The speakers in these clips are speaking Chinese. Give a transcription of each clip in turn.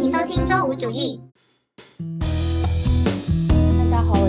欢迎收听周五主义。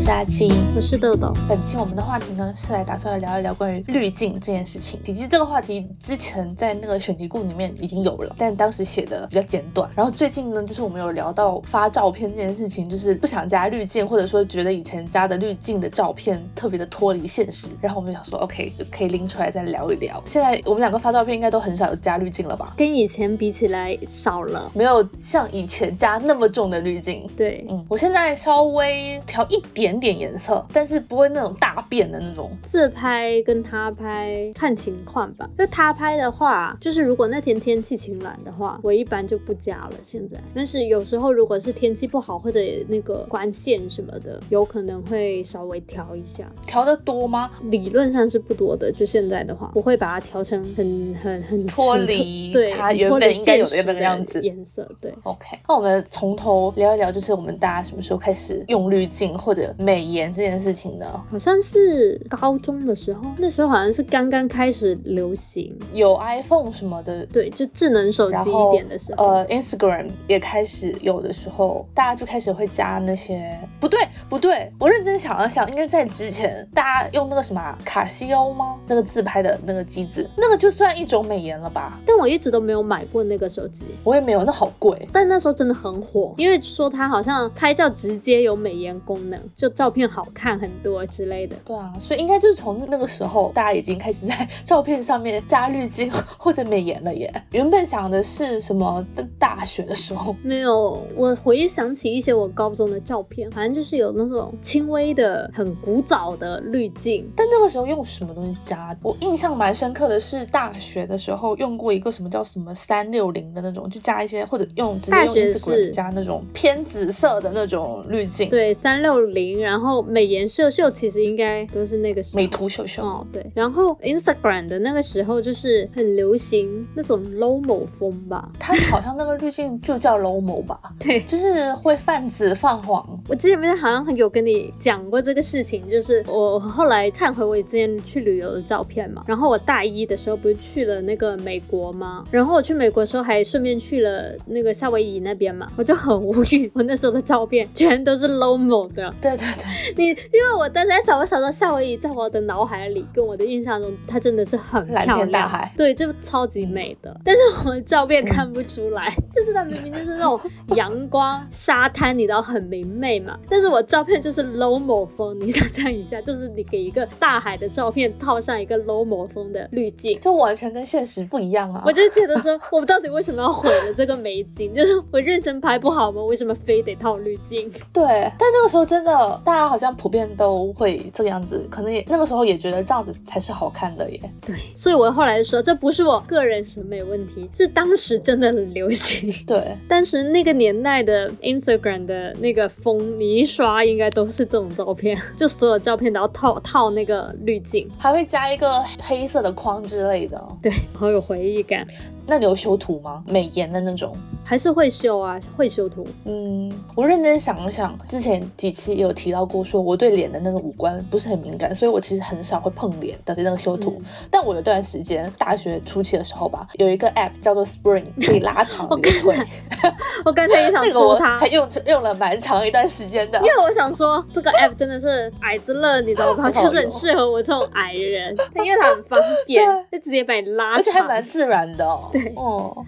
我是阿青，我是豆豆。本期我们的话题呢，是来打算来聊一聊关于滤镜这件事情。其实这个话题之前在那个选题库里面已经有了，但当时写的比较简短。然后最近呢，就是我们有聊到发照片这件事情，就是不想加滤镜，或者说觉得以前加的滤镜的照片特别的脱离现实。然后我们想说，OK，可以拎出来再聊一聊。现在我们两个发照片应该都很少有加滤镜了吧？跟以前比起来少了，没有像以前加那么重的滤镜。对，嗯，我现在稍微调一点。点点颜色，但是不会那种大变的那种。自拍跟他拍看情况吧。那他拍的话，就是如果那天天气晴朗的话，我一般就不加了。现在，但是有时候如果是天气不好或者那个光线什么的，有可能会稍微调一下。调的多吗？理论上是不多的。就现在的话，我会把它调成很很很 脱离 对它原本应该有的那个样子颜色。对，OK。那我们从头聊一聊，就是我们大家什么时候开始用滤镜或者。美颜这件事情的，好像是高中的时候，那时候好像是刚刚开始流行，有 iPhone 什么的，对，就智能手机一点的时候，呃，Instagram 也开始有的时候，大家就开始会加那些，不对不对，我认真想了想，应该在之前，大家用那个什么卡西欧吗？那个自拍的那个机子，那个就算一种美颜了吧？但我一直都没有买过那个手机，我也没有，那好贵。但那时候真的很火，因为说它好像拍照直接有美颜功能，就。照片好看很多之类的，对啊，所以应该就是从那个时候，大家已经开始在照片上面加滤镜或者美颜了耶。原本想的是什么？大学的时候没有，我回想起一些我高中的照片，反正就是有那种轻微的、很古早的滤镜。但那个时候用什么东西加？我印象蛮深刻的是大学的时候用过一个什么叫什么三六零的那种，就加一些或者用直接用 Instagram 加那种偏紫色的那种滤镜。对，三六零。然后美颜秀秀其实应该都是那个时候美图秀秀哦，对。然后 Instagram 的那个时候就是很流行那种 Lomo 风吧，它好像那个滤镜就叫 Lomo 吧，对，就是会泛紫泛黄。我之前不是好像有跟你讲过这个事情，就是我后来看回我之前去旅游的照片嘛，然后我大一的时候不是去了那个美国吗？然后我去美国的时候还顺便去了那个夏威夷那边嘛，我就很无语，我那时候的照片全都是 Lomo 的，对对对。你因为我当时在想，我想到夏威夷，在我的脑海里跟我的印象中，它真的是很漂亮，对，就超级美的。但是我的照片看不出来，就是它明明就是那种阳光沙滩，你知道很明媚嘛。但是我照片就是 low 某风，你想象一下，就是你给一个大海的照片套上一个 low 某风的滤镜，就完全跟现实不一样啊！我就觉得说，我们到底为什么要毁了这个美景？就是我认真拍不好吗？为什么非得套滤镜？对，但那个时候真的。大家好像普遍都会这个样子，可能也那个时候也觉得这样子才是好看的耶。对，所以我后来说，这不是我个人审美问题，是当时真的很流行。对，当时那个年代的 Instagram 的那个风，你一刷应该都是这种照片，就所有照片都要套套那个滤镜，还会加一个黑色的框之类的。对，好有回忆感。那你有修图吗？美颜的那种，还是会修啊，会修图。嗯，我认真想了想，之前几期也有提到过，说我对脸的那个五官不是很敏感，所以我其实很少会碰脸的那个修图。但我有段时间，大学初期的时候吧，有一个 app 叫做 Spring，可以拉长你的腿。我刚才也想说它，还用用了蛮长一段时间的。因为我想说，这个 app 真的是矮子乐，你知道吗？就是很适合我这种矮人，因为它很方便，就直接把你拉长，而且还蛮自然的。哦，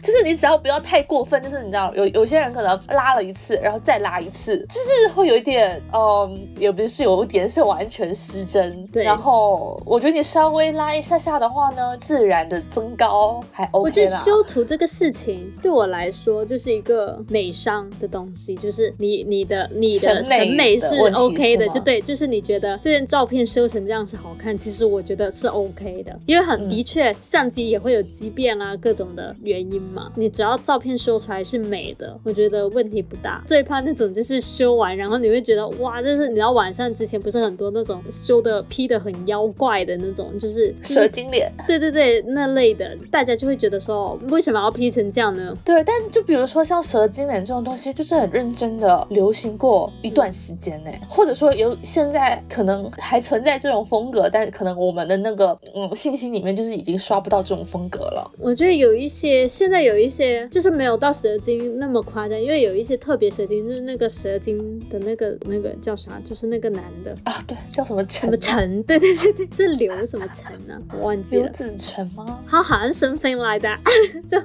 就是你只要不要太过分，就是你知道有有些人可能拉了一次，然后再拉一次，就是会有一点，嗯，也不是有一点是完全失真。对，然后我觉得你稍微拉一下下的话呢，自然的增高还 OK 我觉得修图这个事情对我来说就是一个美商的东西，就是你你的你的审美是 OK 的，就对，就是你觉得这件照片修成这样是好看，其实我觉得是 OK 的，因为很的确相机也会有畸变啊，各种的。原因嘛，你只要照片修出来是美的，我觉得问题不大。最怕那种就是修完，然后你会觉得哇，就是你知道晚上之前不是很多那种修的 P 的很妖怪的那种，就是蛇精脸。对对对，那类的，大家就会觉得说，为什么要 P 成这样呢？对，但就比如说像蛇精脸这种东西，就是很认真的流行过一段时间呢，或者说有现在可能还存在这种风格，但可能我们的那个嗯信息里面就是已经刷不到这种风格了。我觉得有一些现在有一些就是没有到蛇精那么夸张，因为有一些特别蛇精，就是那个蛇精的那个那个叫啥，就是那个男的啊，对，叫什么什么陈，对对对对，是刘什么陈呢？我忘记了，刘子成吗？他好像 something like that，就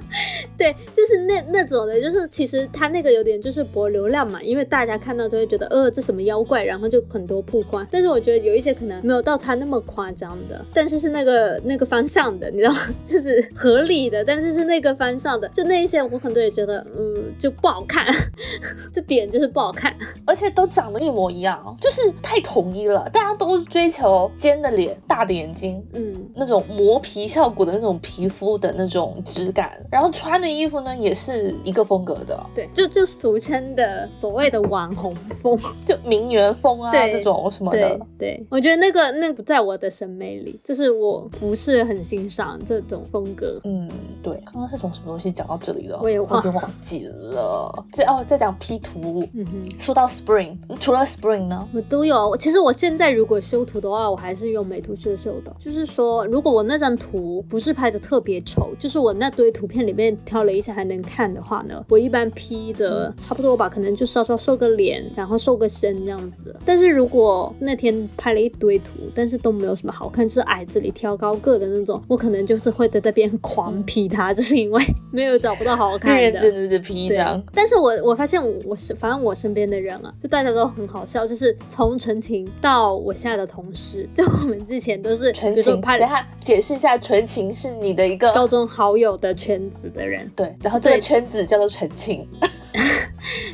对，就是那那种的，就是其实他那个有点就是博流量嘛，因为大家看到都会觉得呃这什么妖怪，然后就很多曝光。但是我觉得有一些可能没有到他那么夸张的，但是是那个那个方向的，你知道，就是合理的，但是是那个方向的，就那一些我很多也觉得嗯就不好看，这点就是不好看，而且都长得一模一样，就是太统一了，大家都追求尖的脸、大的眼睛，嗯，那种磨皮效果的那种皮肤的那种质感，然后穿的衣服呢也是一个风格的，对，就就俗称的所谓的网红风，就名媛风啊这种什么的，对，我觉得那个那不在我的审美里，就是我不是很欣赏这种风格，嗯，对，刚刚是从什么东西讲到这里了？我也忘记了，这哦在讲 P 图，嗯哼，说到 Spring，除了 Spring 呢，我都有，其实我现在如果修图的话，我还是用美图秀秀的，就是说如果我那张图不是拍的特别丑，就是我那堆图片里面挑了一下还能看的话呢，我一般 P 的差不多吧，可能就稍稍瘦个脸，然后瘦个身这样子。但是如果那天拍了一堆图，但是都没有什么好看，就是矮子里挑高个的那种，我可能就是会在那边狂 P 它，就是因为 没有找不到好看的。认真的 P 一张。但是我我发现我是反正我身边的人啊，就大家都很好笑，就是从纯情到我现在的同事，就我们之前都是纯情。等下解释一下，纯情是你的一个高中好友的圈子的人。对，然后这个圈子叫做纯情。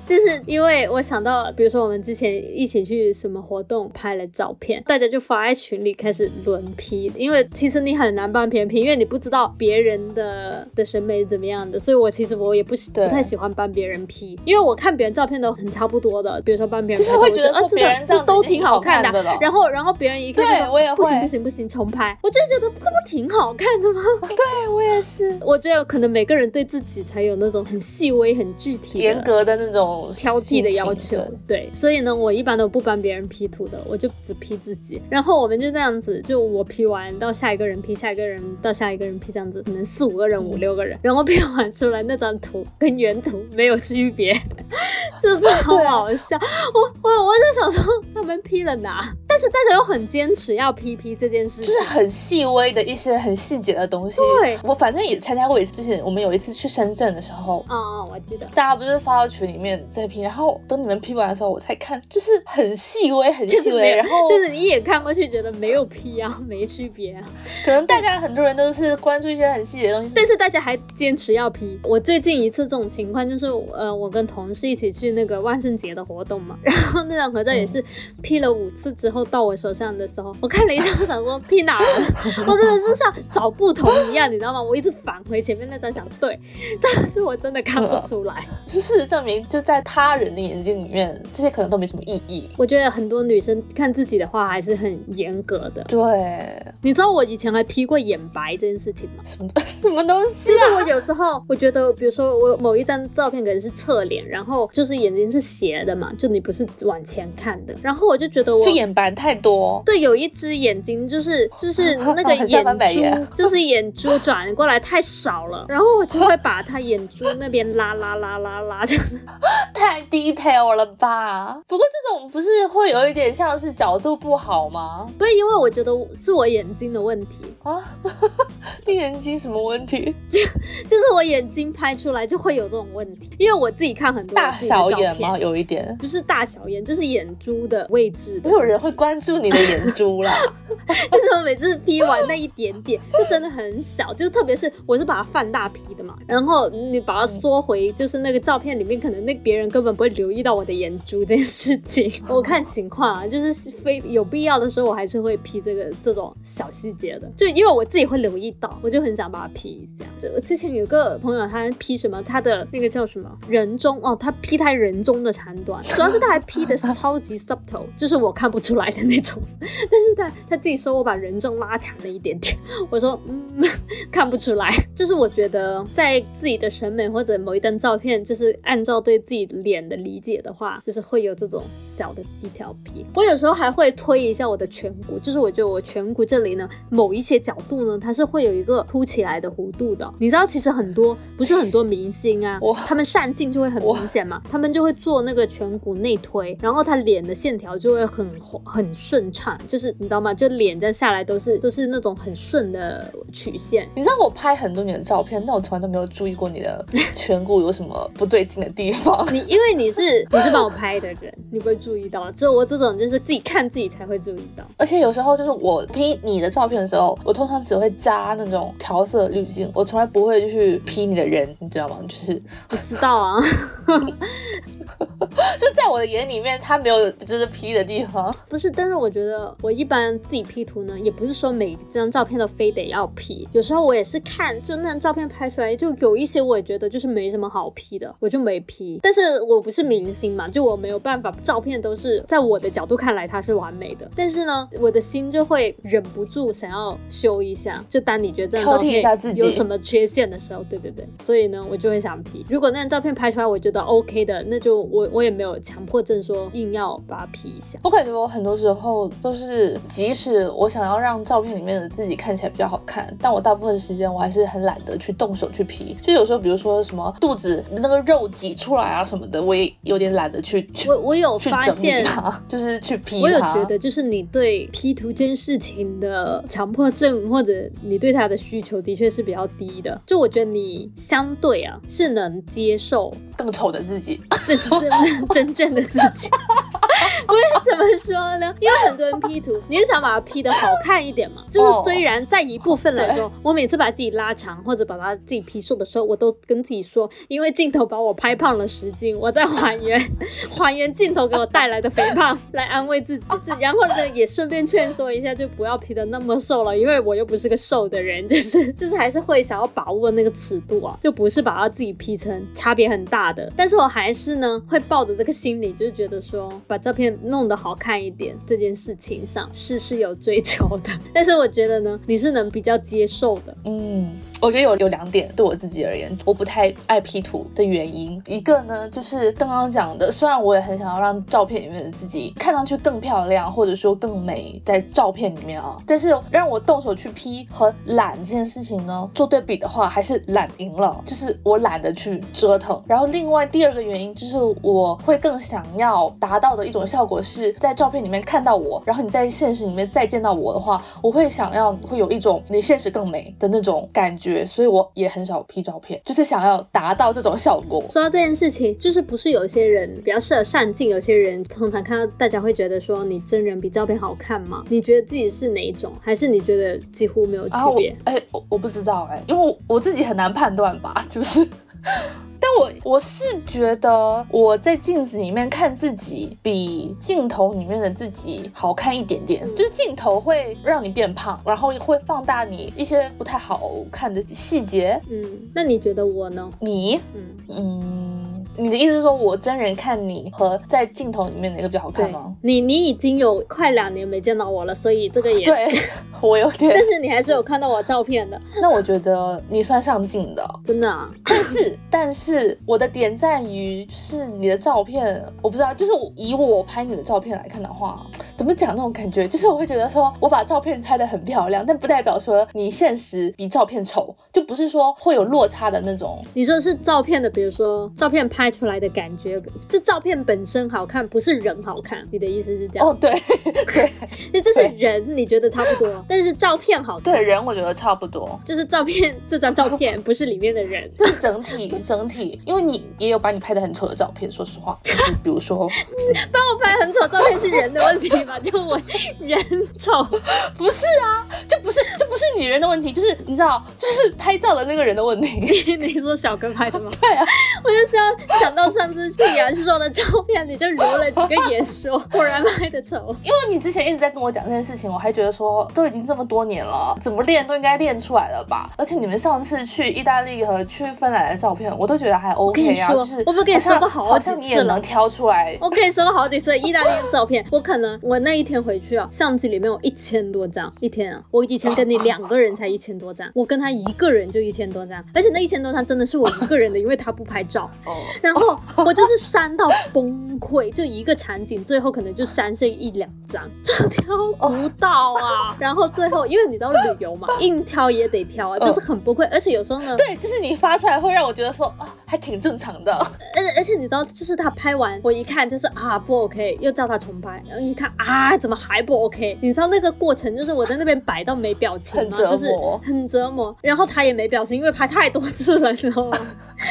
就是因为我想到，比如说我们之前一起去什么活动拍了照片，大家就发在群里开始轮批。因为其实你很难帮别人 P，因为你不知道别人的的审美怎么样的。所以我其实我也不喜不太喜欢帮别人 P，因为我看别人照片都很差不多的。比如说帮别人，就是会觉得啊，这这都挺好看的。然后然后别人一看，对我也不行不行不行，重拍。我就觉得这不挺好看的吗？对我也是。我觉得可能每个人对自己才有那种很细微、很具体、严格的那种挑剔的要求。对，所以呢，我一般都不帮别人 P 图的，我就只 P 自己。然后我们就这样子，就我 P 完到下一个人 P，下一个人到下一个人 P，这样子，可能四五个人、五六个人，然后拼完出来那张图跟原图没有区别，这超好笑。我我我就想说，他们 P 了哪？但是大家又很坚持要 P P 这件事，就是很细微的一些很细节的东西。对，我反正也参加过一次。之前我们有一次去深圳的时候，啊啊，我记得，大家不是发到群里面在 P，然后等你们 P 完的时候，我才看，就是很细微，很细微，然后就是你一眼看过去觉得没有 P 啊，没区别啊。可能大家很多人都是关注一些很细节的东西，但是大家还坚持要 P。我最近一次这种情况就是，呃，我跟同事一起去那个万圣节的活动嘛，然后那张合照也是 P 了五次之后到我手上的。时候，我看了一下，我想说 P 哪了？我真的是像找不同一样，你知道吗？我一直返回前面那张想对，但是我真的看不出来。就事实证明，就在他人的眼睛里面，这些可能都没什么意义。我觉得很多女生看自己的话还是很严格的。对，你知道我以前还 P 过眼白这件事情吗？什么 什么东西？就是我有时候我觉得，比如说我某一张照片可能是侧脸，然后就是眼睛是斜的嘛，就你不是往前看的，然后我就觉得我就眼白太多。对，有一只眼睛就是 就是那个眼珠，就是眼珠转过来太少了，然后我就会把它眼珠那边拉拉拉拉拉，就是太 detail 了吧？不过这种不是会有一点像是角度不好吗？不是，因为我觉得是我眼睛的问题啊。你眼睛什么问题？就就是我眼睛拍出来就会有这种问题，因为我自己看很多大小眼吗？有一点不是大小眼，就是眼珠的位置。没有人会关注你的眼珠。啦，就是我每次 P 完那一点点，就真的很小，就特别是我是把它放大 P 的嘛，然后你把它缩回，就是那个照片里面，可能那别人根本不会留意到我的眼珠这件事情。我看情况啊，就是非有必要的时候，我还是会 P 这个这种小细节的。就因为我自己会留意到，我就很想把它 P 一下。就之前有个朋友，他 P 什么，他的那个叫什么人中哦，他 P 他人中的长短，主要是他还 P 的是超级 subtle，就是我看不出来的那种。但是他他自己说我把人中拉长了一点点，我说嗯 看不出来。就是我觉得在自己的审美或者某一张照片，就是按照对自己脸的理解的话，就是会有这种小的低调皮。我有时候还会推一下我的颧骨，就是我觉得我颧骨这里呢，某一些角度呢，它是会有一个凸起来的弧度的。你知道，其实很多不是很多明星啊，他们上镜就会很明显嘛，他们就会做那个颧骨内推，然后他脸的线条就会很很顺畅，就是你知道吗？就脸这样下来都是都是那种很顺的曲线。你知道我拍很多年的照片，但我从来都没有注意过你的 颧骨有什么不对劲的地方。你因为你是你是帮我拍的人，你不会注意到，只有我这种就是自己看自己才会注意到。而且有时候就是我 P 你的照片的时候，我通常只会加那种调色滤镜，我从来不会就是 P 你的人，你知道吗？就是 我知道啊。就在我的眼里面，他没有就是 P 的地方。不是，但是我觉得我一般自己 P 图呢，也不是说每张照片都非得要 P。有时候我也是看，就那张照片拍出来，就有一些我也觉得就是没什么好 P 的，我就没 P。但是我不是明星嘛，就我没有办法，照片都是在我的角度看来它是完美的。但是呢，我的心就会忍不住想要修一下。就当你觉得这张照片有什么缺陷的时候，对对对，所以呢，我就会想 P。如果那张照片拍出来我觉得 OK 的，那就我我也没有强迫症说硬要把它 P 一下。我感觉我很多时候都是，即使我想要让照片里面的自己看起来比较好看，但我大部分时间我还是很懒得去动手去 P。就有时候，比如说什么肚子那个肉挤出来啊什么的，我也有点懒得去。我我有发现，就是去 P。我有觉得，就是你对 P 图这件事情的强迫症，或者你对它的需求，的确是比较低的。就我觉得你相对啊，是能接受更丑的自己，这是。真正的自己，不 是怎么说呢？因为很多人 P 图，你是想把它 P 的好看一点嘛？就是虽然在一部分来说，我每次把自己拉长或者把它自己 P 瘦的时候，我都跟自己说，因为镜头把我拍胖了十斤，我在还原 还原镜头给我带来的肥胖，来安慰自己。然后呢，也顺便劝说一下，就不要 P 的那么瘦了，因为我又不是个瘦的人，就是就是还是会想要把握那个尺度啊，就不是把它自己 P 成差别很大的。但是我还是呢，会抱着这个心理，就是觉得说把照片弄得好看一点这件事情上是是有追求的。但是我觉得呢，你是能比较接受的。嗯，我觉得有有两点对我自己而言，我不太爱 P 图的原因。一个呢，就是刚刚讲的，虽然我也很想要让照片里面的自己看上去更漂亮，或者说更美，在照片里面啊，但是让我动手去 P 和懒这件事情呢，做对比的话，还是懒赢了。就是我懒得去折腾。然后另外第二个原因就是我会。更想要达到的一种效果是在照片里面看到我，然后你在现实里面再见到我的话，我会想要会有一种你现实更美的那种感觉，所以我也很少 P 照片，就是想要达到这种效果。说到这件事情，就是不是有些人比较适合上镜，有些人通常看到大家会觉得说你真人比照片好看吗？你觉得自己是哪一种，还是你觉得几乎没有区别？哎，我我不知道哎，因为我自己很难判断吧，就是。但我我是觉得我在镜子里面看自己比镜头里面的自己好看一点点，就是镜头会让你变胖，然后会放大你一些不太好看的细节。嗯，那你觉得我呢？你，嗯嗯。你的意思是说我真人看你和在镜头里面哪个比较好看吗？你你已经有快两年没见到我了，所以这个也对 我有点。但是你还是有看到我照片的。那我觉得你算上镜的，真的啊。但是但是我的点在于是你的照片，我不知道，就是以我拍你的照片来看的话，怎么讲那种感觉，就是我会觉得说我把照片拍的很漂亮，但不代表说你现实比照片丑，就不是说会有落差的那种。你说是照片的，比如说照片拍。拍出来的感觉，这照片本身好看，不是人好看。你的意思是这样？哦，对 对，那就是人，你觉得差不多。但是照片好看。对人我觉得差不多，就是照片这张照片不是里面的人，就是整体整体，因为你也有把你拍的很丑的照片，说实话，就是比如说帮我拍很丑照片是人的问题吧？就我人丑，不是啊，就不是就不是你人的问题，就是你知道，就是拍照的那个人的问题。你说小哥拍的吗？对啊，我就是要想到上次李然说的照片，你就留了几个眼说，果然拍的丑。因为你之前一直在跟我讲这件事情，我还觉得说都已经这么多年了，怎么练都应该练出来了吧？而且你们上次去意大利和去芬兰的照片，我都觉得还 OK 啊，就是我不跟你说过好几次你也能挑出来。我跟你说过好几次意大利的照片，我可能我那一天回去啊，相机里面有一千多张，一天啊，我以前跟你两个人才一千多张，我跟他一个人就一千多张，而且那一千多张真的是我一个人的，因为他不拍照。哦。然后我就是删到崩溃，就一个场景，最后可能就删剩一两张，就挑不到啊。然后最后，因为你知道旅游嘛，硬挑也得挑啊，就是很崩溃。而且有时候呢，对，就是你发出来会让我觉得说啊，还挺正常的。而而且你知道，就是他拍完，我一看就是啊不 OK，又叫他重拍，然后一看啊怎么还不 OK？你知道那个过程就是我在那边摆到没表情吗？就是很折磨。然后他也没表情，因为拍太多次了，你知道吗？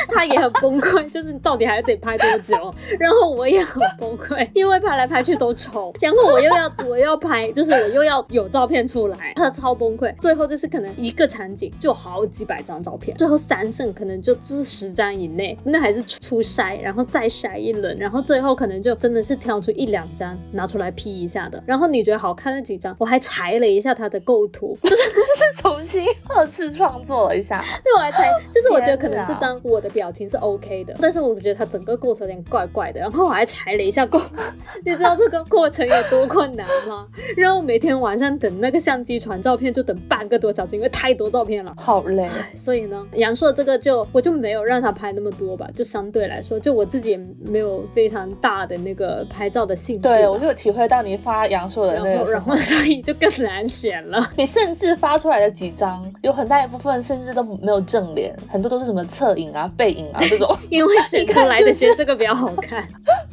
他也很崩溃，就是到底还得拍多久？然后我也很崩溃，因为拍来拍去都丑，然后我又要 我又要拍，就是我又要有照片出来，他超崩溃。最后就是可能一个场景就好几百张照片，最后三胜可能就就是十张以内，那还是初筛，然后再筛一轮，然后最后可能就真的是挑出一两张拿出来 P 一下的。然后你觉得好看那几张，我还裁了一下它的构图，就 是就是重新 二次创作了一下。对，我还裁，就是我觉得可能这张我的表情是 OK 的，但是我觉得它整个构图有点怪怪的。然后我还裁了一下构，你知道这个过程有多困难吗？然后每天晚上等那个相机传照片就等半个多小时，因为太多照片了，好累。所以呢，杨硕这个就我就没有让他拍那么多吧，就相对来说，就我自己也没有非常大的那个拍照的兴趣。对，我就体会到你发杨朔的那个，然后所以就更难选了。你甚至发出来的几张，有很大一部分甚至都没有正脸，很多都是什么侧影啊、背影啊 这种，因为选出 来的觉得这个比较好看。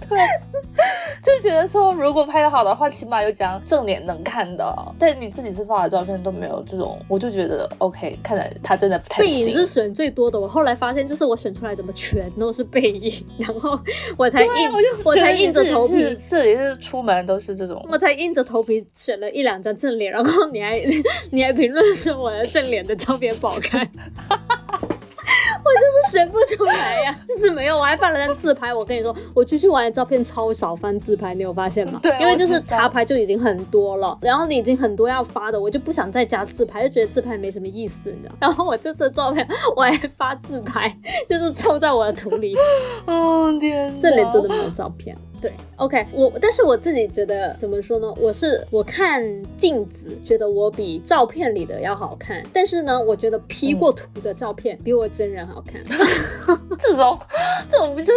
对，就觉得说如果拍的好的话，起码有几张正脸能看的。但你自己是发的照片都没有这种，我就觉得 OK，看来他真的不太背影是选最多的。我后来发现，就是我选出来怎么全都是背影，然后我才硬，我才硬着头皮，这里是出门都是这种，我才硬着头皮选了一两张正脸，然后你还 你还评论说我的正脸的照片不好看。我就是选不出来呀，就是没有。我还放了张自拍，我跟你说，我出去玩的照片超少翻自拍，你有发现吗？对，因为就是他拍就已经很多了，然后你已经很多要发的，我就不想再加自拍，就觉得自拍没什么意思，你知道。然后我这次照片我还发自拍，就是凑在我的图里。哦天，这里真的没有照片。对，OK，我但是我自己觉得怎么说呢？我是我看镜子觉得我比照片里的要好看，但是呢，我觉得 P 过图的照片比我真人好看。这种这种就是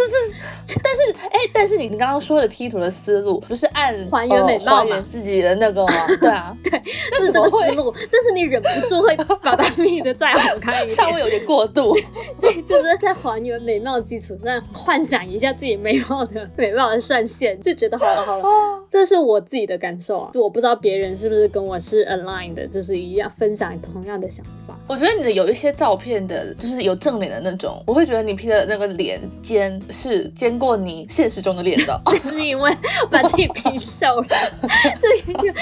这，但是哎，但是你你刚刚说的 P 图的思路不是按 还原美貌原？自己的那个吗？对啊，对，是这个思路，但是你忍不住会把它 P 的再好看一点，稍微有点过度。对，就是在还原美貌的基础上幻想一下自己美貌的美貌的闪现，就觉得好了好了，这是我自己的感受啊，就我不知道别人是不是跟我是 aligned 的，就是一样分享同样的想法。我觉得你的有一些照片的，就是有正脸的那种，我会觉得你 P 的那个脸尖是尖过你现实中的脸的，就是因为把自己 P 瘦了，这个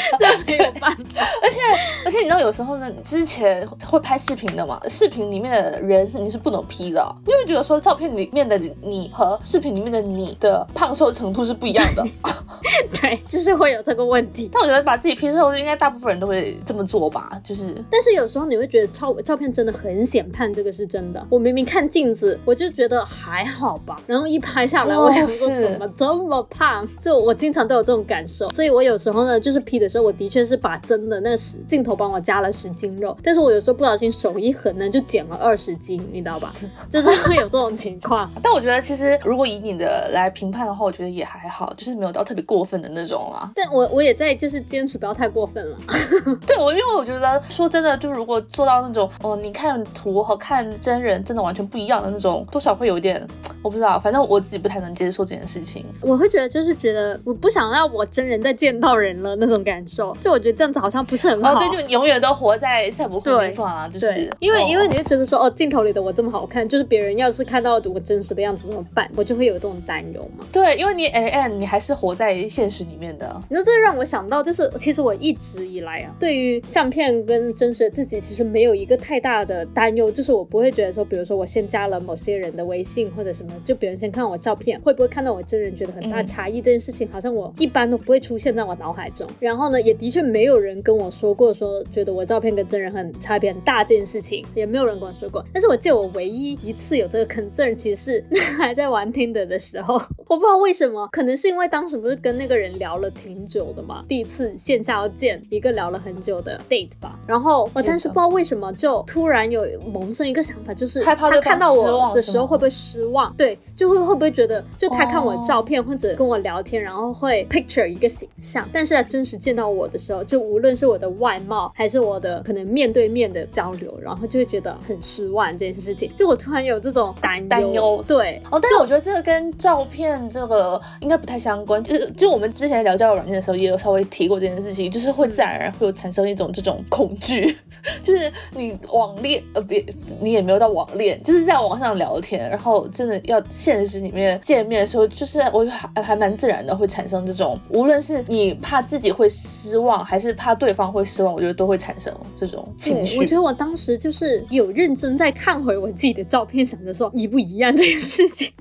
这没有办法。而且而且你知道有时候呢，之前会拍视频的嘛，视频里面的人是你是不能 P 的，因为觉得说照片里面的你和视频里面的你的胖瘦程度是不一样的。对，就是会有这个问题。但我觉得把自己 P 瘦，应该大部分人都会这么做吧。就是，但是有时候你会觉得照照片真的很显胖，这个是真的。我明明看镜子，我就觉得还好吧，然后一拍下来，我想说怎么这么胖？就我经常都有这种感受。所以我有时候呢，就是 P 的时候，我的确是把真的那十镜头帮我加了十斤肉，但是我有时候不小心手一横呢，就减了二十斤，你知道吧？就是会有这种情况。但我觉得其实如果以你的来评判的话，我觉得也还好，就是没有到特别过。分的那种啦。但我我也在就是坚持不要太过分了。对我，因为我觉得说真的，就如果做到那种哦，你看图和看真人真的完全不一样的那种，多少会有点，我不知道，反正我自己不太能接受这件事情。我会觉得就是觉得我不想让我真人再见到人了那种感受，就我觉得这样子好像不是很好。哦，对，就永远都活在赛博朋克算了，就是因为因为你就觉得说哦，镜头里的我这么好看，就是别人要是看到我真实的样子怎么办？我就会有这种担忧嘛。对，因为你 N N 你还是活在现实里面的。那这让我想到，就是其实我一直以来啊，对于相片跟真实的自己，其实没有一个太大的担忧，就是我不会觉得说，比如说我先加了某些人的微信或者什么，就别人先看我照片，会不会看到我真人，觉得很大差异这件事情，好像我一般都不会出现在我脑海中。然后呢，也的确没有人跟我说过说，觉得我照片跟真人很差别很大这件事情，也没有人跟我说过。但是我记得我唯一一次有这个 concern，其实是 还在玩 Tinder 的时候，我不知道为什么，可能是因为当时不是跟那个人聊了挺久的嘛，第一次线下要见一个聊了很久的 date 吧。然后我当时不知道为什么就突然有萌生一个想法，就是他看到我的时候会不会失望？对，就会会不会觉得就他看我照片或者跟我聊天，然后会 picture 一个形象，但是他真实见到我的时候，就无论是我的外貌还是我的可能面对面的交流，然后就会觉得很失望这件事情。就我突然有这种担担忧，对哦，但是我觉得这个跟照片这个应该不太相关。就是就我们之前聊交友软件的时候，也有稍微提过这件事情，就是会自然而然会有产生一种这种恐惧，就是你网恋呃别你也没有到网恋，就是在网上聊天，然后真的要现实里面见面的时候，就是我觉得还还蛮自然的会产生这种，无论是你怕自己会失望，还是怕对方会失望，我觉得都会产生这种情绪。我觉得我当时就是有认真在看回我自己的照片，想着说一不一样这件事情。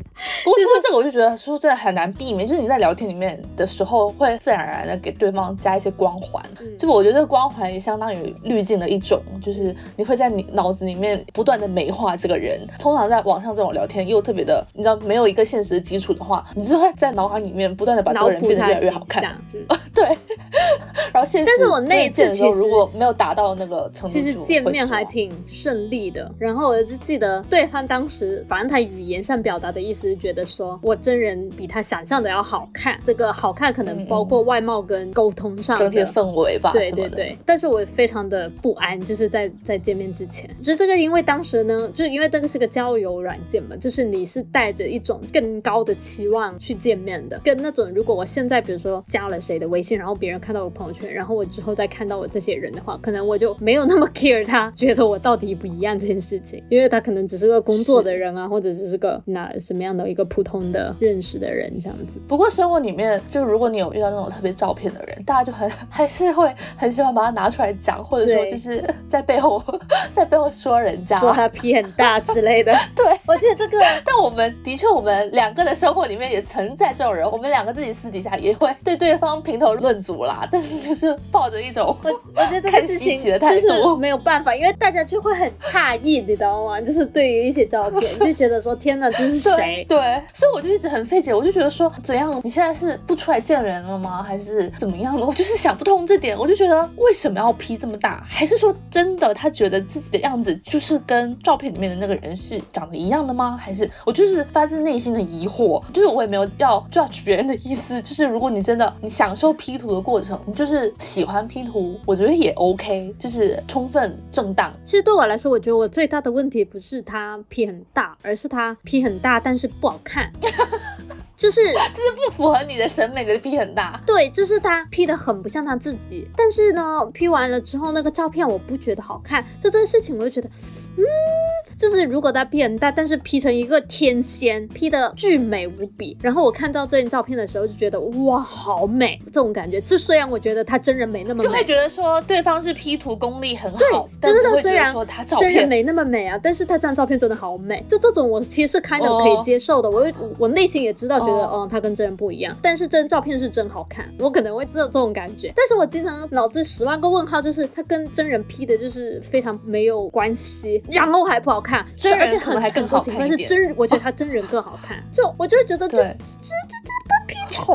不过说这个，我就觉得说真的很难避免，就是你在聊天里面的时候，会自然而然的给对方加一些光环。就我觉得光环也相当于滤镜的一种，就是你会在你脑子里面不断的美化这个人。通常在网上这种聊天又特别的，你知道没有一个现实的基础的话，你就会在脑海里面不断的把这个人变得越来越好看。对。然后现实，但是我那一次其实如果没有达到那个程度，其实见面还挺顺利的。然后我就记得对方当时，反正他语言上表达的意思是觉得说我真人比他想象的要好看。这个好看可能包括外貌跟沟通上整体氛围吧。对对对。但是我非常的不安，就是在在见面之前，就这个因为当时呢，就因为这个是个交友软件嘛，就是你是带着一种更高的期望去见面的，跟那种如果我现在比如说加了谁的微信，然后别人看到我朋友圈，然后我之后再看到我这些人的话，可能我就没有那么 care 他觉得我到底不一样这件事情，因为他可能只是个工作的人啊，或者只是个那什么样的一个普通的认识的人这样子。不过生活里面，就如果你有遇到那种特别照片的人，大家就很 还是会很喜欢把它拿出来讲，或者说就是在背后 在背后说人家，说他屁很大之类的。对，我觉得这个，但我们的确，我们两个的生活里面也存在这种人，我们两个自己私底下也会对对方评头论足啦。但是就是抱着一种我我觉得这个事情就是没有办法，因为大家就会很诧异，你知道吗？就是对于一些照片，就觉得说天哪，这是谁？对，所以我就一直很费解，我就觉得说怎样？你现在是不出来见人了吗？还是怎么样的？我就是想不通这点，我就觉得为什么要 P 这么大？还是说真的他觉得自己的样子就是跟照片里面的那个人是长得一样的吗？还是我就是发自内心的疑惑，就是我也没有要 judge 别人的意思，就是如果你真的你享受 P 图的过程，你就是喜欢 P 图，我觉得也 OK，就是充分正当。其实对我来说，我觉得我最大的问题不是他 P 很大，而是他 P 很大，但是不好看。就是 就是不符合你的审美的 P 很大，对，就是他 P 的很不像他自己。但是呢，P 完了之后那个照片我不觉得好看，就这个事情我就觉得，嗯，就是如果他 P 很大，但是 P 成一个天仙，P 的巨美无比。然后我看到这张照片的时候就觉得哇，好美，这种感觉。是虽然我觉得他真人没那么美，就会觉得说对方是 P 图功力很好，对，就是他虽然说他真人没那么美啊，但是他这张照片真的好美。就这种我其实是开的可以接受的，我我内心也知道。觉得嗯，他跟真人不一样，但是真照片是真好看，我可能会这这种感觉。但是我经常脑子十万个问号，就是他跟真人 P 的，就是非常没有关系，然后还不好看，真而且很还更好看但是真，我觉得他真人更好看，就我就会觉得这这这这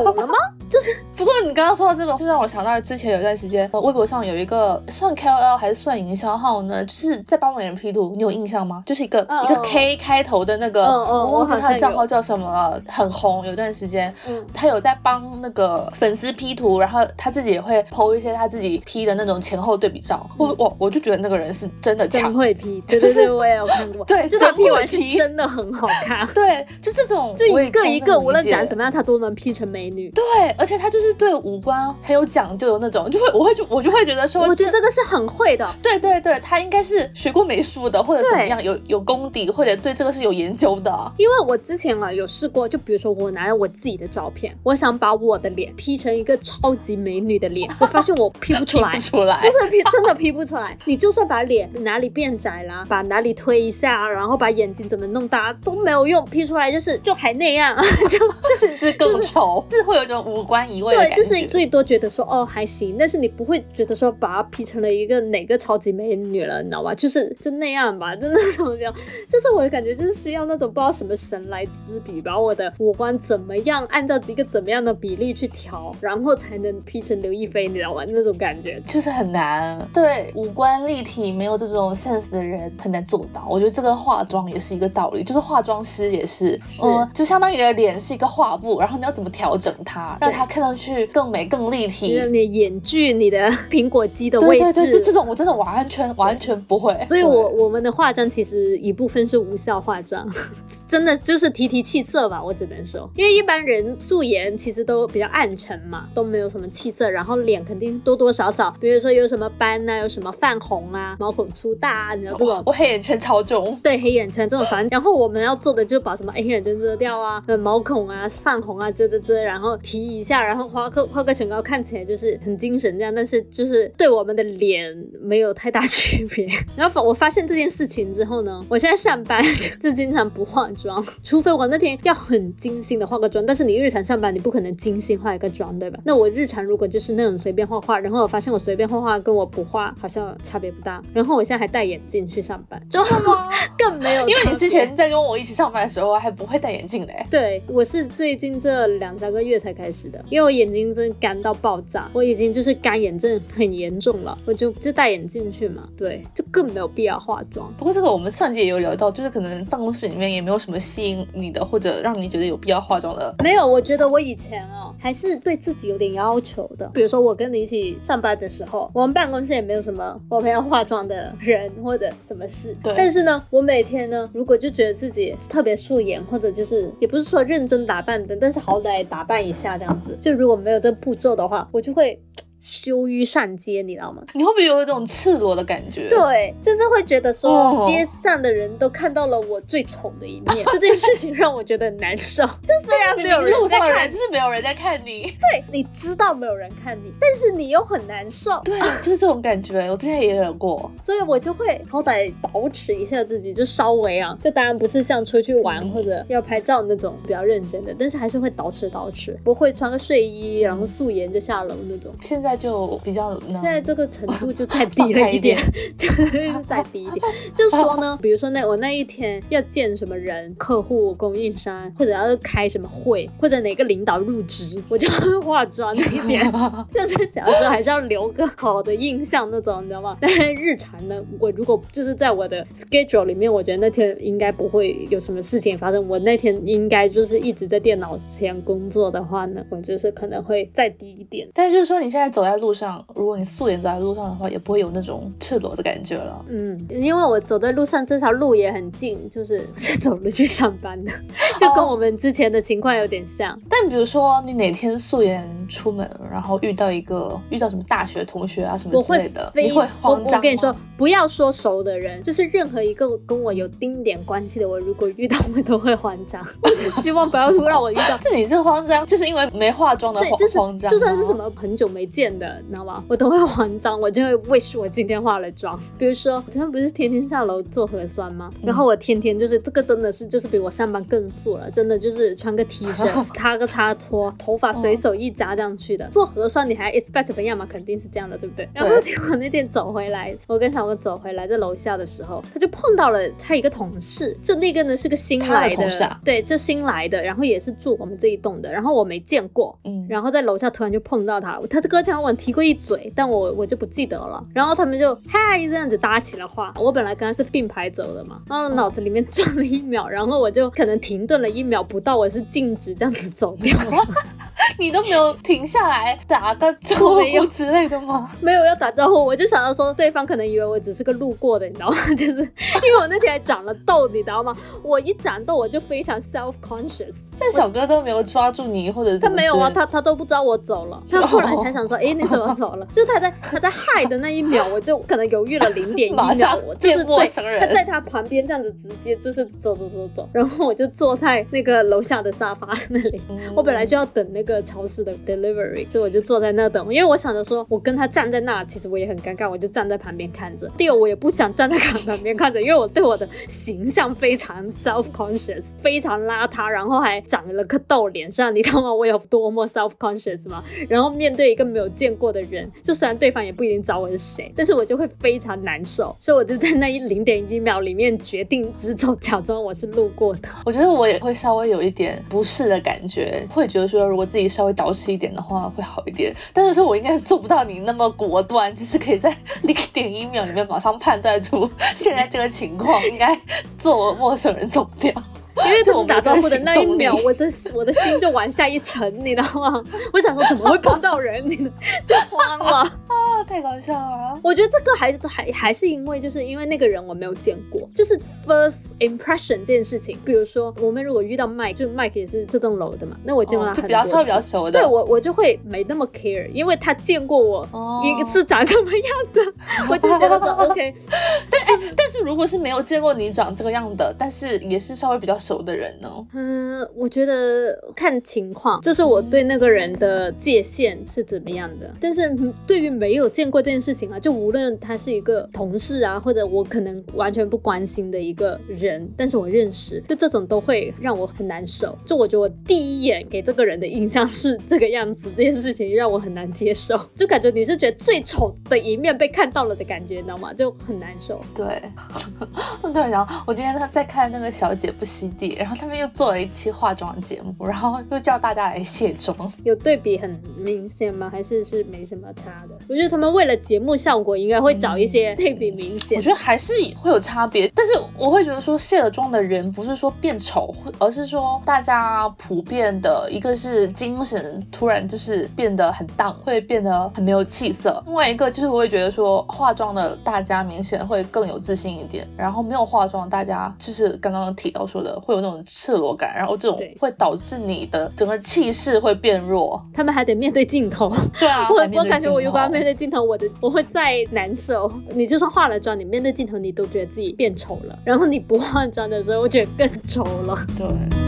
不 P 丑了吗？就是。不过你刚刚说到这个，就让我想到之前有一段时间，微博上有一个算 KOL 还是算营销号呢，就是在帮别人 P 图，你有印象吗？就是一个一个 K 开头的那个，我忘记他的账号叫什么了，很红，有段时间，他有在帮那个粉丝 P 图，然后他自己也会 PO 一些他自己 P 的那种前后对比照。我我我就觉得那个人是真的强，会 P，对对对，我也有看过，对，就他 P 完是真的很好看，对，就这种，就一个一个，无论长什么样，他都能 P 成美女，对，而且她就是对五官。很有讲究的那种，就会我会就我就会觉得说，我觉得这个是很会的，对对对，她应该是学过美术的，或者怎么样，有有功底，或者对这个是有研究的。因为我之前啊有试过，就比如说我拿我自己的照片，我想把我的脸 P 成一个超级美女的脸，我发现我 P 不出来，出来，就是 P 真的 P 不出来。你就算把脸哪里变窄啦，把哪里推一下，然后把眼睛怎么弄大都没有用，P 出来就是就还那样，就就是是更丑，是会有一种五官移位的感觉。对，就是最多觉得说哦。还行，但是你不会觉得说把它 P 成了一个哪个超级美女了，你知道吧？就是就那样吧，就那种样，就是我的感觉就是需要那种不知道什么神来之笔，把我的五官怎么样按照一个怎么样的比例去调，然后才能 P 成刘亦菲，你知道吗？那种感觉就是很难。对，五官立体没有这种 sense 的人很难做到。我觉得这个化妆也是一个道理，就是化妆师也是，嗯，就相当于你的脸是一个画布，然后你要怎么调整它，让它看上去更美、更立体。眼距你的苹果肌的位置，对对对，就这种我真的完全完全不会。所以，我我们的化妆其实一部分是无效化妆，真的就是提提气色吧，我只能说，因为一般人素颜其实都比较暗沉嘛，都没有什么气色，然后脸肯定多多少少，比如说有什么斑呐，有什么泛红啊，毛孔粗大啊，你知道这种。我黑眼圈超重。对，黑眼圈这种反正，然后我们要做的就是把什么黑眼圈遮掉啊，毛孔啊、泛红啊遮遮遮，然后提一下，然后画个画个唇膏，看起来就是。很精神这样，但是就是对我们的脸没有太大区别。然后我发现这件事情之后呢，我现在上班就经常不化妆，除非我那天要很精心的化个妆。但是你日常上班，你不可能精心化一个妆，对吧？那我日常如果就是那种随便画画，然后我发现我随便画画跟我不画好像差别不大。然后我现在还戴眼镜去上班，就 更没有。因为你之前在跟我一起上班的时候还不会戴眼镜嘞。对，我是最近这两三个月才开始的，因为我眼睛真的干到爆炸，我。已经就是干眼症很严重了，我就就戴眼镜去嘛，对，就更没有必要化妆。不过这个我们上集也有聊到，就是可能办公室里面也没有什么吸引你的，或者让你觉得有必要化妆的。没有，我觉得我以前哦还是对自己有点要求的。比如说我跟你一起上班的时候，我们办公室也没有什么我们要化妆的人或者什么事。对。但是呢，我每天呢，如果就觉得自己特别素颜，或者就是也不是说认真打扮的，但是好歹打扮一下这样子，就如果没有这步骤的话，我就会。羞于上街，你知道吗？你会不会有一种赤裸的感觉？对，就是会觉得说街上的人都看到了我最丑的一面，这件事情让我觉得很难受。就虽然没有人路上的人，就是没有人在看你。对，你知道没有人看你，但是你又很难受。对，就是这种感觉。我之前也有过，所以我就会好歹保持一下自己，就稍微啊，就当然不是像出去玩或者要拍照那种比较认真的，但是还是会捯饬捯饬，不会穿个睡衣然后素颜就下楼那种。现在。在就比较，现在这个程度就再低了一点，就 是再低一点。就说呢，比如说那我那一天要见什么人，客户、供应商，或者要开什么会，或者哪个领导入职，我就会化妆一点，就是想说还是要留个好的印象那种，你知道吗？但是日常呢，我如果就是在我的 schedule 里面，我觉得那天应该不会有什么事情发生。我那天应该就是一直在电脑前工作的话呢，我就是可能会再低一点。但是就是说你现在。走在路上，如果你素颜走在路上的话，也不会有那种赤裸的感觉了。嗯，因为我走在路上，这条路也很近，就是是走路去上班的，就跟我们之前的情况有点像。但比如说你哪天素颜出门，然后遇到一个遇到什么大学同学啊什么之类的，你会慌张。我跟你说，不要说熟的人，就是任何一个跟我有丁点关系的，我如果遇到我都会慌张。我只希望不要让我遇到。这你这慌张，就是因为没化妆的慌张。就算是什么很久没见。的，你知道吗？我都会慌张，我就会 wish 我今天化了妆。比如说，我今天不是天天下楼做核酸吗？然后我天天就是这个，真的是就是比我上班更素了，真的就是穿个 T 恤，擦个擦拖，头发随手一扎这样去的。做核酸你还 expect 怎么样嘛？肯定是这样的，对不对？然后结果那天走回来，我跟他我走回来在楼下的时候，他就碰到了他一个同事，就那个呢是个新来的，啊、对，就新来的，然后也是住我们这一栋的，然后我没见过，嗯，然后在楼下突然就碰到他了，他的哥讲我提过一嘴，但我我就不记得了，然后他们就嗨这样子搭起了话，我本来跟他是并排走的嘛，然后脑子里面 转了一秒，然后我就可能停顿了一秒不到，我是静止这样子走掉了。你都没有停下来打个招呼之类的吗？没有要打招呼，我就想到说对方可能以为我只是个路过的，你知道吗？就是因为我那天还长了痘，你知道吗？我一长痘我就非常 self conscious。但小哥都没有抓住你，或者他没有啊，他他都不知道我走了，他后来才想说，哎，你怎么走了？就他在他在嗨的那一秒，我就可能犹豫了零点一秒，我就是对他在他旁边这样子直接就是走走走走，然后我就坐在那个楼下的沙发那里，我本来就要等那个。超市的 delivery，所以我就坐在那等，因为我想着说，我跟他站在那，其实我也很尴尬，我就站在旁边看着。第二，我也不想站在旁边看着，因为我对我的形象 非常 self conscious，非常邋遢，然后还长了个痘脸上，你知道？我有多么 self conscious 吗？然后面对一个没有见过的人，就虽然对方也不一定知道我是谁，但是我就会非常难受，所以我就在那一零点一秒里面决定直走，假装我是路过的。我觉得我也会稍微有一点不适的感觉，会觉得说，如果自己。稍微倒饬一点的话会好一点，但是说我应该做不到你那么果断，就是可以在零点一秒里面马上判断出现在这个情况应该做陌生人走掉。因为 我们打招呼的那一秒，我的我的心就往下一沉，你知道吗？我想说怎么会碰到我觉得这个还是还还是因为就是因为那个人我没有见过，就是 first impression 这件事情。比如说我们如果遇到 Mike，就 Mike 也是这栋楼的嘛，那我见过他就比较稍微比较熟的，对我我就会没那么 care，因为他见过我一是长什么样的，我就觉得说 OK。但但是如果是没有见过你长这个样的，但是也是稍微比较。熟的人呢？嗯，我觉得看情况，就是我对那个人的界限是怎么样的。但是对于没有见过这件事情啊，就无论他是一个同事啊，或者我可能完全不关心的一个人，但是我认识，就这种都会让我很难受。就我觉得我第一眼给这个人的印象是这个样子，这件事情让我很难接受。就感觉你是觉得最丑的一面被看到了的感觉，你知道吗？就很难受。对，对。然后我今天他在看那个小姐不吸。然后他们又做了一期化妆节目，然后又叫大家来卸妆，有对比很明显吗？还是是没什么差的？我觉得他们为了节目效果，应该会找一些对比明显。我觉得还是会有差别，但是我会觉得说卸了妆的人不是说变丑，而是说大家普遍的一个是精神突然就是变得很荡，会变得很没有气色。另外一个就是我会觉得说化妆的大家明显会更有自信一点，然后没有化妆大家就是刚刚提到说的。会有那种赤裸感，然后这种会导致你的整个气势会变弱。他们还得面对镜头，对啊，我我感觉我如果要面对镜头，我的我会再难受。你就算化了妆，你面对镜头，你都觉得自己变丑了。然后你不化妆的时候，我觉得更丑了。对。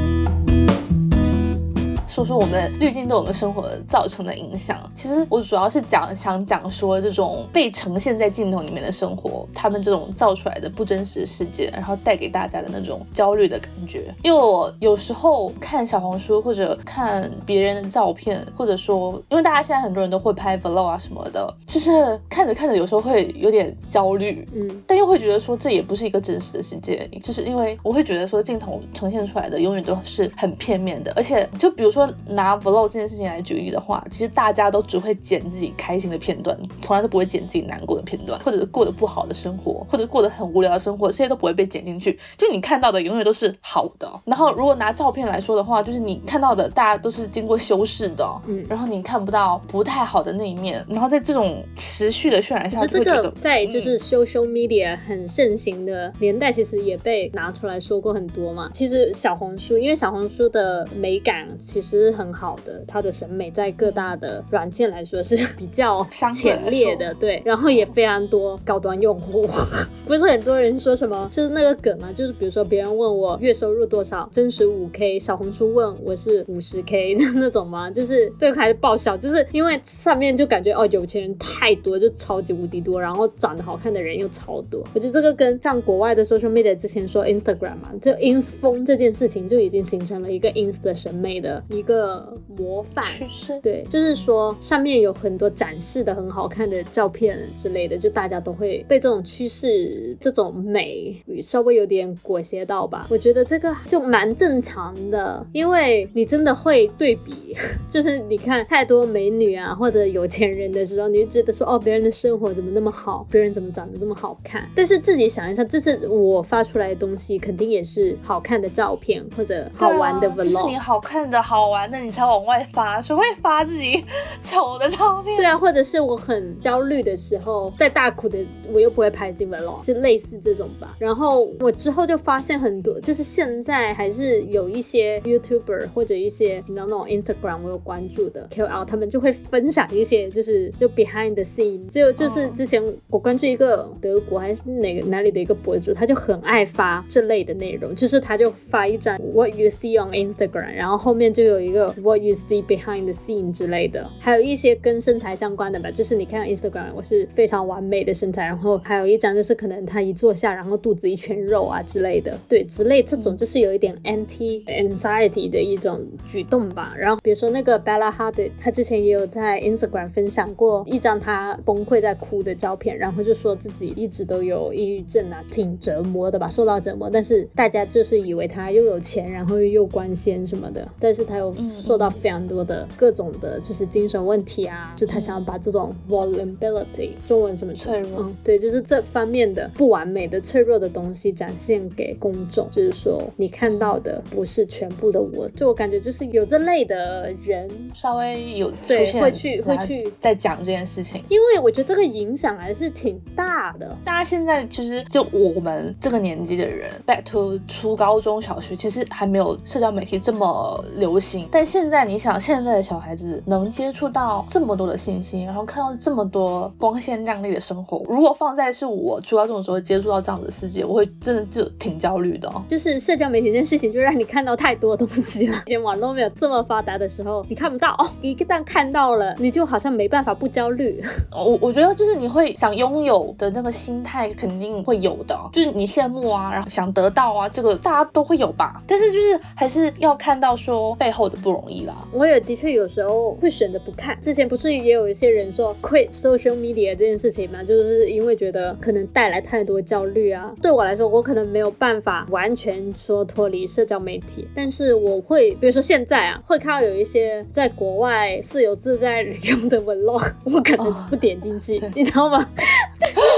说说我们滤镜对我们生活造成的影响。其实我主要是讲想讲说这种被呈现在镜头里面的生活，他们这种造出来的不真实世界，然后带给大家的那种焦虑的感觉。因为我有时候看小红书或者看别人的照片，或者说，因为大家现在很多人都会拍 vlog 啊什么的，就是看着看着有时候会有点焦虑，嗯，但又会觉得说这也不是一个真实的世界，就是因为我会觉得说镜头呈现出来的永远都是很片面的，而且就比如说。说拿 vlog 这件事情来举例的话，其实大家都只会剪自己开心的片段，从来都不会剪自己难过的片段，或者是过得不好的生活，或者过得很无聊的生活，这些都不会被剪进去。就你看到的永远都是好的。然后如果拿照片来说的话，就是你看到的大家都是经过修饰的，嗯，然后你看不到不太好的那一面。然后在这种持续的渲染下，就这个在就是 social media 很盛行的年代，其实也被拿出来说过很多嘛。其实小红书，因为小红书的美感其实。是很好的，他的审美在各大的软件来说是比较前列的，对，然后也非常多高端用户。不是很多人说什么，就是那个梗嘛，就是比如说别人问我月收入多少，真实五 K，小红书问我是五十 K 的 那种吗？就是对还是爆笑，就是因为上面就感觉哦，有钱人太多，就超级无敌多，然后长得好看的人又超多。我觉得这个跟像国外的 social media 之前说 Instagram 嘛，就 ins 风这件事情就已经形成了一个 ins 的审美的。一个模范趋势。对，就是说上面有很多展示的很好看的照片之类的，就大家都会被这种趋势、这种美稍微有点裹挟到吧。我觉得这个就蛮正常的，因为你真的会对比，就是你看太多美女啊或者有钱人的时候，你就觉得说哦，别人的生活怎么那么好，别人怎么长得那么好看？但是自己想一下，这是我发出来的东西，肯定也是好看的照片或者好玩的 vlog。就是你好看的好玩的，你才往外发，谁会发自己 丑的照片？对啊，或者是我很焦虑的时候，在大哭的，我又不会拍进 vlog，就类似这种吧。然后我之后就发现很多，就是现在还是有一些 YouTuber 或者一些你知道那种 Instagram 我有关注的 KOL，他们就会分享一些就是就 behind the scene，就就是之前我关注一个德国还是哪个哪里的一个博主，他就很爱发这类的内容，就是他就发一张 What you see on Instagram，然后后面就有有一个 What you see behind the scene 之类的，还有一些跟身材相关的吧，就是你看 Instagram 我是非常完美的身材，然后还有一张就是可能他一坐下，然后肚子一圈肉啊之类的，对，之类这种就是有一点 anti anxiety 的一种举动吧。然后比如说那个 Bella Hadid，他之前也有在 Instagram 分享过一张他崩溃在哭的照片，然后就说自己一直都有抑郁症啊，挺折磨的吧，受到折磨。但是大家就是以为他又有钱，然后又又光鲜什么的，但是他有又受到非常多的各种的，就是精神问题啊，是他想要把这种 vulnerability 中文什么脆弱，嗯，对，就是这方面的不完美的脆弱的东西展现给公众，就是说你看到的不是全部的我，就我感觉就是有这类的人稍微有对出现，会去会去在讲这件事情。因为我觉得这个影响还是挺大的。大家现在其实就我们这个年纪的人，back to 初高中小学，其实还没有社交媒体这么流行。但现在你想，现在的小孩子能接触到这么多的信息，然后看到这么多光鲜亮丽的生活，如果放在是我初高中的时候接触到这样的世界，我会真的就挺焦虑的哦。就是社交媒体这件事情，就让你看到太多东西了。以前网络没有这么发达的时候，你看不到哦。一旦看到了，你就好像没办法不焦虑。我我觉得就是你会想拥有的那个心态肯定会有的，就是你羡慕啊，然后想得到啊，这个大家都会有吧。但是就是还是要看到说背后的不容易啦。我也的确有时候会选择不看。之前不是也有一些人说 quit social media 这件事情嘛，就是因为觉得可能带来太多焦虑啊。对我来说，我可能没有办法完全说脱离社交媒体，但是我会，比如说现在啊，会看到有一些在国外自由自在旅游的 vlog，我可能不点进去，你知道吗？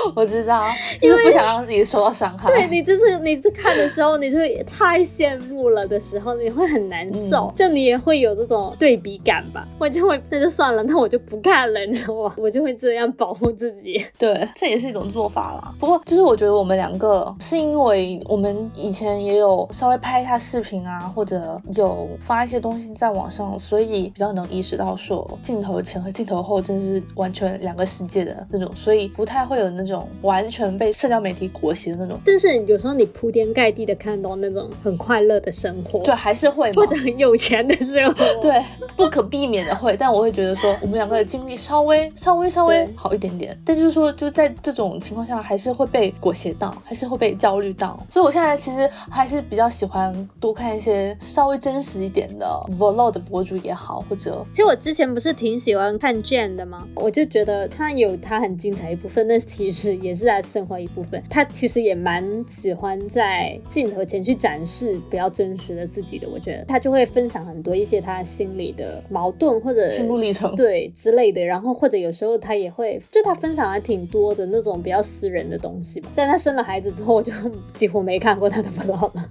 我知道，因为不想让自己受到伤害。对你就是你在看的时候，你就太羡慕了的时候，你会很难受，就你也会有这种对比感吧。我就会那就算了，那我就不看了，你知道吗？我就会这样保护自己。对，这也是一种做法啦。不过就是我觉得我们两个是因为我们以前也有稍微拍一下视频啊，或者有发一些东西在网上，所以比较能意识到说镜头前和镜头后真是完全两个世界的那种，所以不太会有那种完全被社交媒体裹挟的那种。但是有时候你铺天盖地的看到那种很快乐的生活，对，还是会或者很有钱的生活，对，不可避免的会。但我会觉得说我们两个的经历稍微稍微稍微好一点点，但就是说就在这种情况下，还是会被裹挟到，还是会被焦虑到。所以我现在其实还是比较喜欢多看一些稍微真实一点的 vlog 的博主也好，或者其实我之前不是挺喜欢看 Jane 的吗？我就觉得他有他很精彩一部分，但其实也是他生活一部分。他其实也蛮喜欢在镜头前去展示比较真实的自己的。我觉得他就会分享很多一些他心里的矛盾或者心路历程，对之类的。然后或者有时候他也会，就他分享还挺多的那种比较私人的东西吧。虽然他生了孩子之后，我就几乎没看过他的 vlog 了，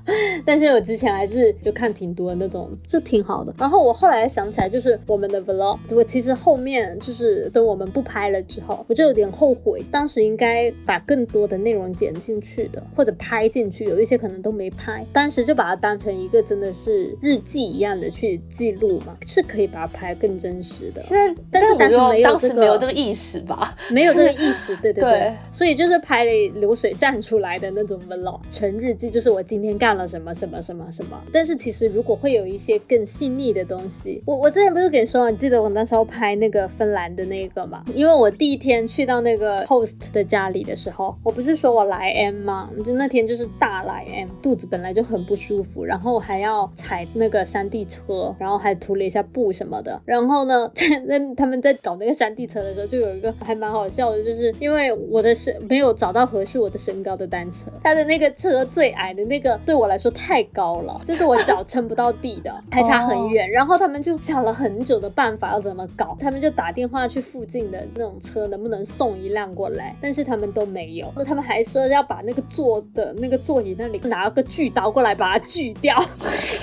但是我之前还是就看挺多的那种，就挺好的。然后我后来想起来，就是我们的 vlog，我其实后面就是等我们不拍了之后，我就有点后悔，当时应该把更多的内容剪进去的，或者拍进去，有一些可能都没拍。当时就把它当成一个真的是日记一样的去记录嘛，是可以把它拍更真实的。现在，但是当时没有这个没有这个意识吧，没有这个 意识，对对对，所以就是拍流水站出来的那种 vlog，纯日记，就是我今天干了什么什么什么什么。但是其实如果会有一些更细腻的东西，我我之前不是跟你说，你记得我那时候拍那个芬兰的那个嘛？因为我第一天去到那个 host 的家里的时候，我不是说我来 M 吗？就那天就是大来 M，肚子本来就很不舒服，然后还要踩那个山地车，然后还涂了一下布什么的。然后呢，在 那他们在搞那个山地车的时候，就有一个还蛮好笑的，就是因为我的身没有找到合适我的身高的单车，他的那个车最矮的那个对我来说太高了，就是我脚撑不到地的，还差很远。然后他们就想了很久的办法要怎么搞，他们就打电话去附近的那种车能不能送一辆过来，但是他们都没有。那他们还说要把那个坐的那个座椅那里拿个锯刀过来把它锯掉，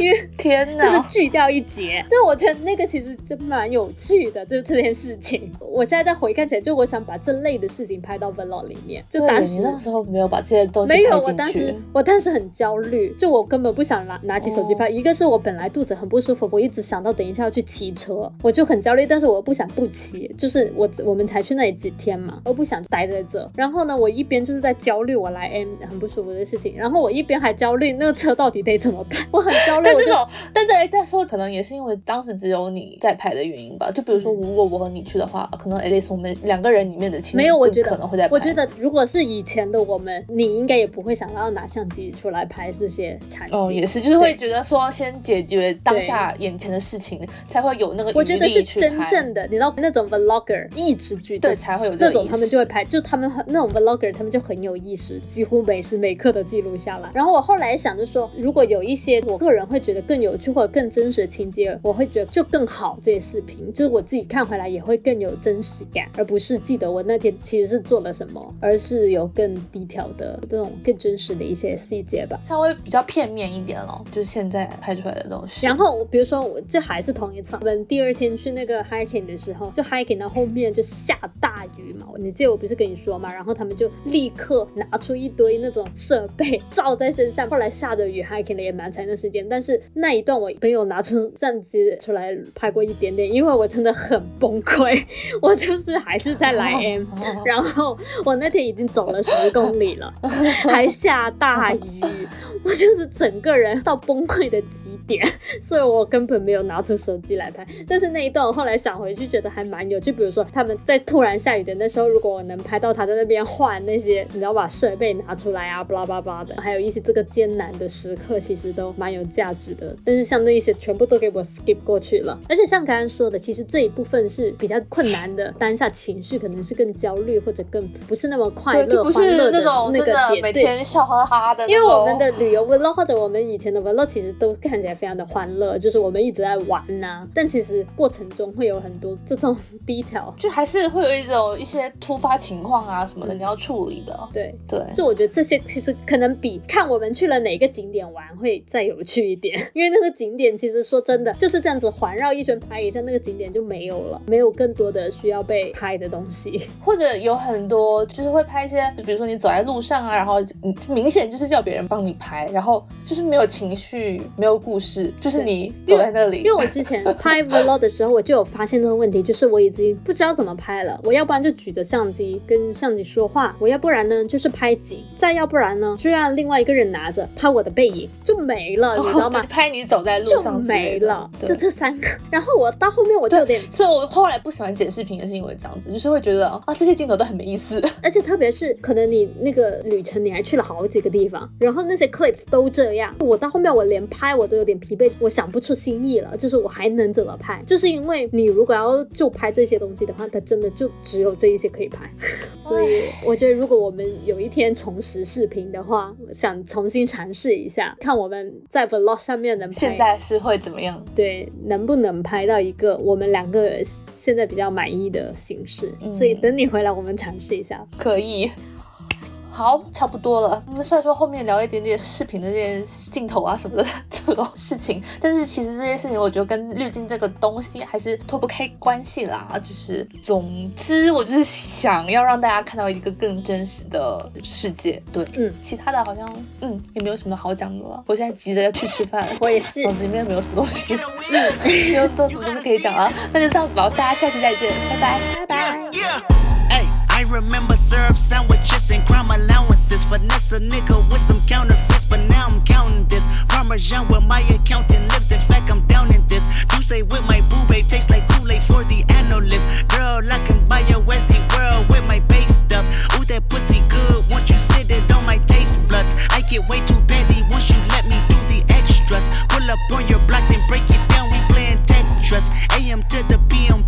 因为 天哪，就是锯掉一截。但我觉得那个其实真蛮有趣的，就这件事情。我现在再回看起来，就我想把这类的事情拍到 vlog 里面。就当时那时候没有把这些东西没有，我当时我当时很焦虑，就我根本不想拿拿起手机拍。一个是我本来肚子很不舒服，我一直想到等一下要去骑车，我就很焦虑。但是我又不想不骑，就是我我们才去那里几天嘛，我不想待在这。然后呢，我一边就是在焦虑我来 M 很不舒服的事情，然后我一边还焦虑那个车到底得怎么办，我很焦虑。但这种，但这哎，但说可能也是因为当时只有你在拍的原因吧。就比如说，如果我和你去的话，可能 at least 我们两个人里面的情没有，我觉得可能会在。我觉得如果是以前的我们，你应该也不会想到要拿相机出来拍这些场景。哦，也是，就是会觉得说先解决当下眼前的事情，才会有那个。我觉得是真正的，你知道那种 vlogger 意识剧对才会有那种，他们就会拍，就他们那种 vlogger，他们就很有意识，几乎每时每刻都记录下来。然后我后来想着说，如果有一些我个人会觉得更有趣或者更真实的情节，我会觉得就更好。这些视频就是我自己看回来也会更有真实感，而不是记得我那天其实是做了什么，而是有更低调的这种更真实的一些细节吧，稍微比较片面一点咯，就是现在拍出来的东西。然后比如说我这还是同一次，我们第二天去那个 hiking 的时候，就 hiking 到后面就下大雨嘛，你记得我不是跟你说嘛，然后他们就立刻拿出一堆那种设备 罩在身上，后来下着雨 hiking 了也蛮长的时间，但是那一段我没有拿出相机出来拍过一点点，因为我真的很崩溃，我就是还是在来 M，然后我那天已经走了十公里了，还下大雨，我就是整个人到崩溃的极点，所以我根本没有拿出手机来拍。但是那一段我后来想回去，觉得还蛮有，就比如说他们在突然下雨的那时候，如果我能拍到他在那边换那些，你要把设备拿出来啊，巴拉巴拉的，还有一些这个艰难的时刻，其实都蛮有价值的。但是像那一些全部都给我 skip 过去了，而且像刚刚说的，其实这一部分是比较困难的，当下情绪可能是更焦虑或者更不是那么快乐、欢乐的那个点，每天笑哈哈的。因为我们的旅游 vlog 或者我们以前的 vlog 其实都看起来非常的欢乐，就是我们一直在玩呐，但其实过程中会有很多这种 detail，就还是会有一种一些突发情况啊什么的你要处理的。对对，就我觉得这些其实可能比看我们去了哪个景点玩会再有趣一点，因为那个景点其实说真的就是这样子环绕一圈拍一下，那个景点就没有了，没有更多的需要被拍的东西，或者有很多就是会拍一些，比如说你走在路上啊，然后嗯明显就是叫别人帮你拍，然后就是没有情绪，没有故事，就是你走在那里。因为我之前拍 vlog 的时候，我就有发现这个问题，就是我已经不知道怎么拍了。我要不然就举着相机跟相机说话，我要不然呢就是拍景，再要不然呢就让另外一个人拿着拍我的背影，就没了，你知道吗？拍你走在路上就没了，就这三个。然后我到后面我就有点，所以我后来不喜欢剪视频也是因为这样子，就是会觉得啊这些镜头都很没意思，而且特别是可能你那个旅程你还去了好几个地方，然后那些 clips 都这样，我到后面我连拍我都有点疲惫，我想不出新意了，就是我还能怎么拍？就是因为你如果要就拍这些东西的话，它真的就只有这一些可以拍，所以我觉得如果我们有一天重拾视频的话，想重新尝试一下，看我们在 vlog 上面能现在是会怎么样？对，能不能拍到一个我们两个现在比较满意的形式？所以等你回来，我们尝试一下。可以。好，差不多了。那虽然说后面聊了一点点视频的这些镜头啊什么的这种事情，但是其实这些事情我觉得跟滤镜这个东西还是脱不开关系啦。就是总之，我就是想要让大家看到一个更真实的世界。对，嗯，其他的好像嗯也没有什么好讲的了。我现在急着要去吃饭，我也是，脑子里面没有什么东西，没有多什么东西可以讲了。那就这样子吧，大家下期再见，拜拜，拜拜。remember syrup sandwiches and crime allowances. Vanessa nigga with some counterfeits, but now I'm counting this. Parmesan where my accountant lives. In fact, I'm down in this. You say with my boo babe tastes like Kool-Aid for the analyst. Girl, I can buy your Westie world with my base stuff. Ooh, that pussy good. Once you sit it on my taste buds, I get way too petty once you let me do the extras. Pull up on your block, then break it down. We playing Tetris. AM to the PM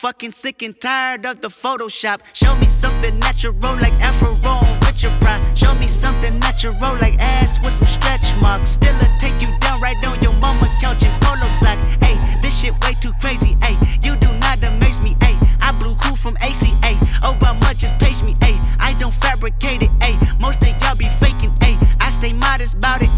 fucking sick and tired of the Photoshop. Show me something natural like Afro with your pride. Show me something natural like ass with some stretch marks. Still a take you down right on your mama couch in polo sock. Ayy, this shit way too crazy. Ayy, you do not amaze me. Ayy, I blew cool from ACA. Oh, but Obama just page me. Ayy, I don't fabricate it. Ayy, most of y'all be faking. Ayy, I stay modest about it.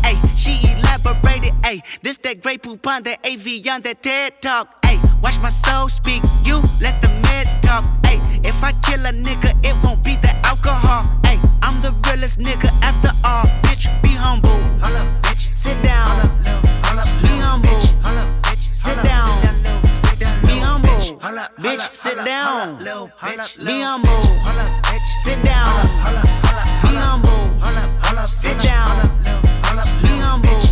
Ayy, she elaborated. Ayy, this that great poop on that AV on that TED talk. Ayy, watch my soul speak. You let the meds talk. Ayy, if I kill a nigga, it won't be the alcohol. Ayy, I'm the realest nigga after all. Bitch, be humble. bitch. Sit down. Be humble. Sit down. Be humble. Bitch, sit down. Be humble. Sit down. Be humble. Sit down. Be humble